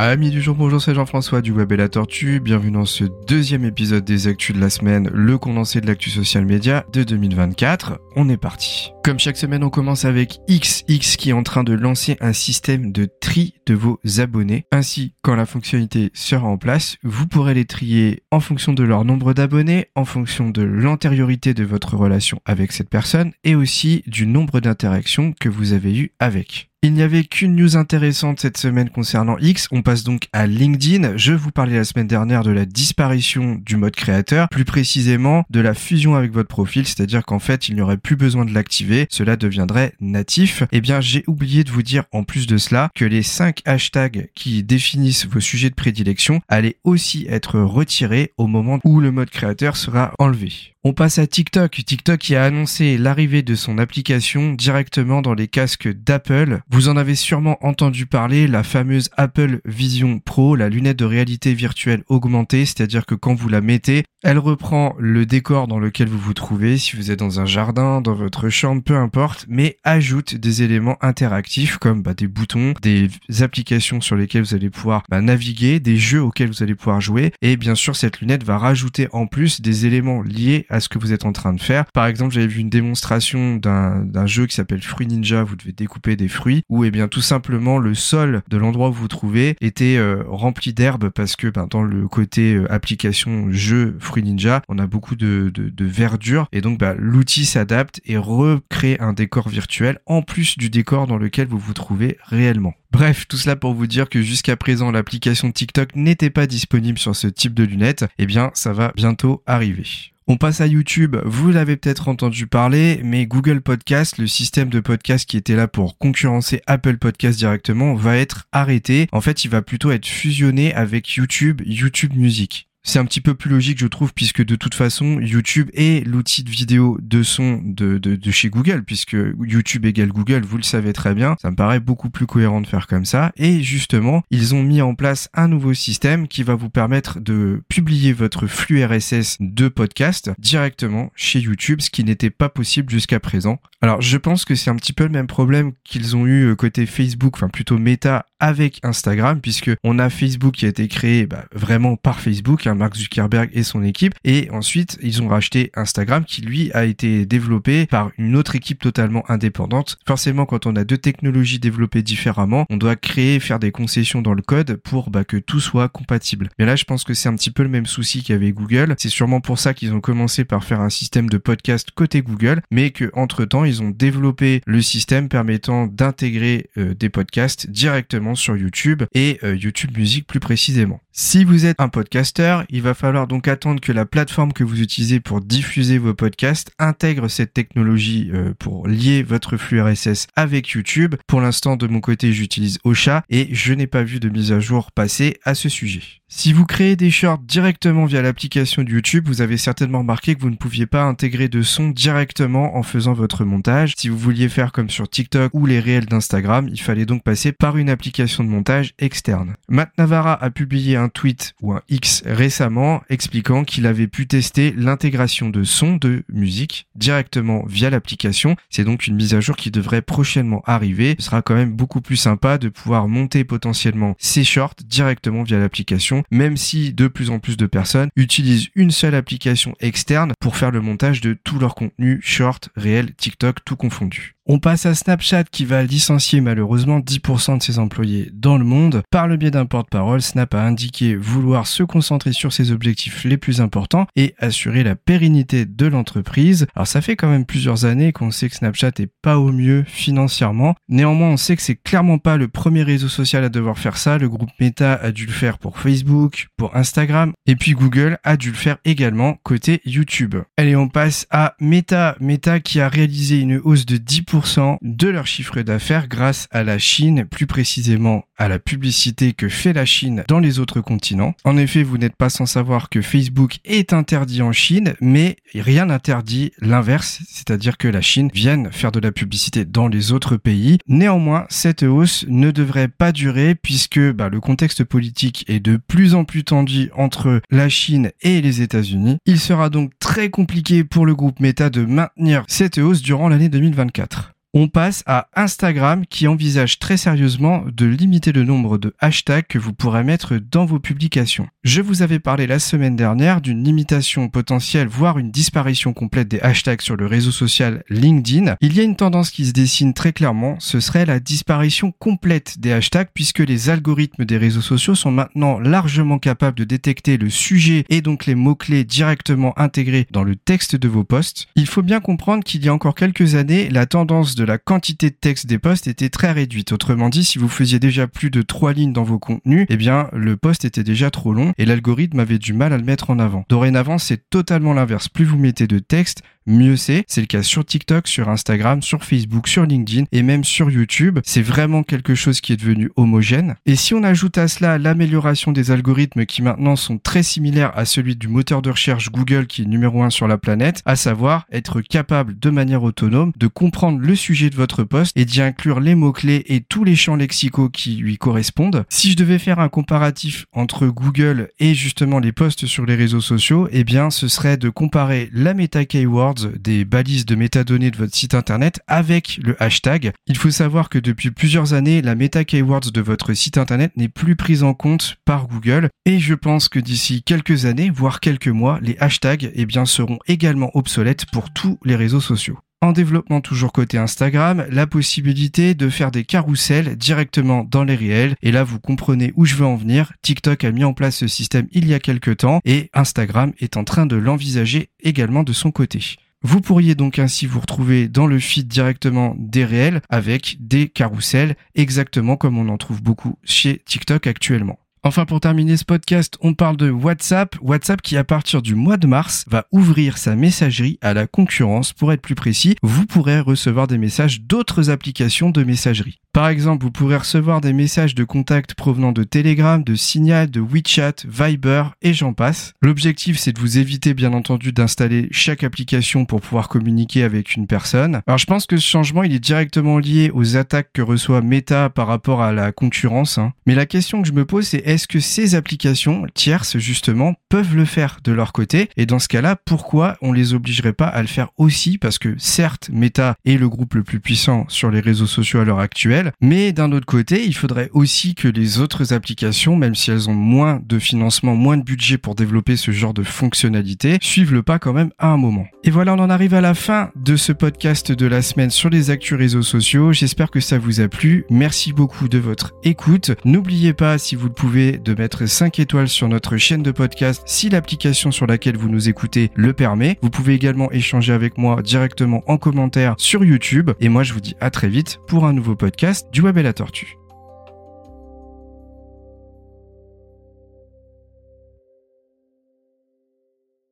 Amis du jour, bonjour, c'est Jean-François du Web et la Tortue. Bienvenue dans ce deuxième épisode des Actus de la semaine, le condensé de l'actu social média de 2024. On est parti. Comme chaque semaine, on commence avec XX qui est en train de lancer un système de tri de vos abonnés. Ainsi, quand la fonctionnalité sera en place, vous pourrez les trier en fonction de leur nombre d'abonnés, en fonction de l'antériorité de votre relation avec cette personne et aussi du nombre d'interactions que vous avez eues avec. Il n'y avait qu'une news intéressante cette semaine concernant X. On passe donc à LinkedIn. Je vous parlais la semaine dernière de la disparition du mode créateur, plus précisément de la fusion avec votre profil, c'est-à-dire qu'en fait, il n'y aurait plus besoin de l'activer, cela deviendrait natif. Eh bien, j'ai oublié de vous dire en plus de cela que les 5 hashtags qui définissent vos sujets de prédilection allaient aussi être retirés au moment où le mode créateur sera enlevé. On passe à TikTok. TikTok qui a annoncé l'arrivée de son application directement dans les casques d'Apple. Vous en avez sûrement entendu parler, la fameuse Apple Vision Pro, la lunette de réalité virtuelle augmentée, c'est-à-dire que quand vous la mettez, elle reprend le décor dans lequel vous vous trouvez, si vous êtes dans un jardin, dans votre chambre, peu importe, mais ajoute des éléments interactifs comme bah, des boutons, des applications sur lesquelles vous allez pouvoir bah, naviguer, des jeux auxquels vous allez pouvoir jouer, et bien sûr cette lunette va rajouter en plus des éléments liés à ce que vous êtes en train de faire. Par exemple, j'avais vu une démonstration d'un jeu qui s'appelle Fruit Ninja, vous devez découper des fruits, où eh bien tout simplement le sol de l'endroit où vous trouvez était euh, rempli d'herbe parce que ben, dans le côté euh, application jeu Fruit Ninja, on a beaucoup de, verdure et donc bah, l'outil s'adapte et recrée un décor virtuel en plus du décor dans lequel vous vous trouvez réellement. Bref, tout cela pour vous dire que jusqu'à présent l'application TikTok n'était pas disponible sur ce type de lunettes, eh bien ça va bientôt arriver. On passe à YouTube. Vous l'avez peut-être entendu parler, mais Google Podcast, le système de podcast qui était là pour concurrencer Apple Podcast directement, va être arrêté. En fait, il va plutôt être fusionné avec YouTube, YouTube Music. C'est un petit peu plus logique, je trouve, puisque de toute façon, YouTube est l'outil de vidéo de son de, de, chez Google, puisque YouTube égale Google, vous le savez très bien. Ça me paraît beaucoup plus cohérent de faire comme ça. Et justement, ils ont mis en place un nouveau système qui va vous permettre de publier votre flux RSS de podcast directement chez YouTube, ce qui n'était pas possible jusqu'à présent. Alors, je pense que c'est un petit peu le même problème qu'ils ont eu euh, côté Facebook, enfin plutôt Meta avec Instagram, puisque on a Facebook qui a été créé bah, vraiment par Facebook, hein, Mark Zuckerberg et son équipe, et ensuite ils ont racheté Instagram qui lui a été développé par une autre équipe totalement indépendante. Forcément, quand on a deux technologies développées différemment, on doit créer, faire des concessions dans le code pour bah, que tout soit compatible. Mais là, je pense que c'est un petit peu le même souci qu'avait Google. C'est sûrement pour ça qu'ils ont commencé par faire un système de podcast côté Google, mais que entre temps ils ont développé le système permettant d'intégrer euh, des podcasts directement sur YouTube et euh, YouTube Music plus précisément. Si vous êtes un podcaster, il va falloir donc attendre que la plateforme que vous utilisez pour diffuser vos podcasts intègre cette technologie euh, pour lier votre flux RSS avec YouTube. Pour l'instant, de mon côté, j'utilise Ocha et je n'ai pas vu de mise à jour passer à ce sujet. Si vous créez des shorts directement via l'application de YouTube, vous avez certainement remarqué que vous ne pouviez pas intégrer de son directement en faisant votre montage. Si vous vouliez faire comme sur TikTok ou les réels d'Instagram, il fallait donc passer par une application de montage externe. Matt a publié un tweet ou un X récemment expliquant qu'il avait pu tester l'intégration de sons de musique directement via l'application. C'est donc une mise à jour qui devrait prochainement arriver. Ce sera quand même beaucoup plus sympa de pouvoir monter potentiellement ces shorts directement via l'application, même si de plus en plus de personnes utilisent une seule application externe pour faire le montage de tout leur contenu short, réel, TikTok, tout confondu. On passe à Snapchat qui va licencier malheureusement 10% de ses employés dans le monde. Par le biais d'un porte-parole, Snap a indiqué vouloir se concentrer sur ses objectifs les plus importants et assurer la pérennité de l'entreprise. Alors ça fait quand même plusieurs années qu'on sait que Snapchat est pas au mieux financièrement. Néanmoins, on sait que c'est clairement pas le premier réseau social à devoir faire ça. Le groupe Meta a dû le faire pour Facebook, pour Instagram et puis Google a dû le faire également côté YouTube. Allez, on passe à Meta. Meta qui a réalisé une hausse de 10% de leur chiffre d'affaires grâce à la Chine, plus précisément à la publicité que fait la Chine dans les autres continents. En effet, vous n'êtes pas sans savoir que Facebook est interdit en Chine, mais rien n'interdit l'inverse, c'est-à-dire que la Chine vienne faire de la publicité dans les autres pays. Néanmoins, cette hausse ne devrait pas durer puisque bah, le contexte politique est de plus en plus tendu entre la Chine et les États-Unis. Il sera donc très compliqué pour le groupe Meta de maintenir cette hausse durant l'année 2024. On passe à Instagram qui envisage très sérieusement de limiter le nombre de hashtags que vous pourrez mettre dans vos publications. Je vous avais parlé la semaine dernière d'une limitation potentielle, voire une disparition complète des hashtags sur le réseau social LinkedIn. Il y a une tendance qui se dessine très clairement, ce serait la disparition complète des hashtags puisque les algorithmes des réseaux sociaux sont maintenant largement capables de détecter le sujet et donc les mots-clés directement intégrés dans le texte de vos posts. Il faut bien comprendre qu'il y a encore quelques années, la tendance de la quantité de texte des posts était très réduite. Autrement dit, si vous faisiez déjà plus de trois lignes dans vos contenus, eh bien, le post était déjà trop long et l'algorithme avait du mal à le mettre en avant. Dorénavant, c'est totalement l'inverse. Plus vous mettez de texte, mieux c'est. C'est le cas sur TikTok, sur Instagram, sur Facebook, sur LinkedIn et même sur YouTube. C'est vraiment quelque chose qui est devenu homogène. Et si on ajoute à cela l'amélioration des algorithmes qui maintenant sont très similaires à celui du moteur de recherche Google qui est numéro un sur la planète, à savoir être capable de manière autonome de comprendre le sujet de votre poste et d'y inclure les mots-clés et tous les champs lexicaux qui lui correspondent. Si je devais faire un comparatif entre Google et justement les posts sur les réseaux sociaux, eh bien ce serait de comparer la meta keyword des balises de métadonnées de votre site internet avec le hashtag. Il faut savoir que depuis plusieurs années, la meta keywords de votre site internet n'est plus prise en compte par Google et je pense que d'ici quelques années, voire quelques mois, les hashtags eh seront également obsolètes pour tous les réseaux sociaux en développement toujours côté Instagram, la possibilité de faire des carousels directement dans les réels. Et là, vous comprenez où je veux en venir. TikTok a mis en place ce système il y a quelques temps et Instagram est en train de l'envisager également de son côté. Vous pourriez donc ainsi vous retrouver dans le feed directement des réels avec des carousels exactement comme on en trouve beaucoup chez TikTok actuellement. Enfin, pour terminer ce podcast, on parle de WhatsApp. WhatsApp qui, à partir du mois de mars, va ouvrir sa messagerie à la concurrence. Pour être plus précis, vous pourrez recevoir des messages d'autres applications de messagerie. Par exemple, vous pourrez recevoir des messages de contact provenant de Telegram, de Signal, de WeChat, Viber et j'en passe. L'objectif, c'est de vous éviter, bien entendu, d'installer chaque application pour pouvoir communiquer avec une personne. Alors, je pense que ce changement, il est directement lié aux attaques que reçoit Meta par rapport à la concurrence. Hein. Mais la question que je me pose, c'est est-ce que ces applications tierces, justement, peuvent le faire de leur côté? Et dans ce cas-là, pourquoi on les obligerait pas à le faire aussi? Parce que certes, Meta est le groupe le plus puissant sur les réseaux sociaux à l'heure actuelle, mais d'un autre côté, il faudrait aussi que les autres applications, même si elles ont moins de financement, moins de budget pour développer ce genre de fonctionnalité, suivent le pas quand même à un moment. Et voilà, on en arrive à la fin de ce podcast de la semaine sur les actus réseaux sociaux. J'espère que ça vous a plu. Merci beaucoup de votre écoute. N'oubliez pas, si vous le de mettre 5 étoiles sur notre chaîne de podcast si l'application sur laquelle vous nous écoutez le permet. Vous pouvez également échanger avec moi directement en commentaire sur YouTube. Et moi, je vous dis à très vite pour un nouveau podcast du Web et la Tortue.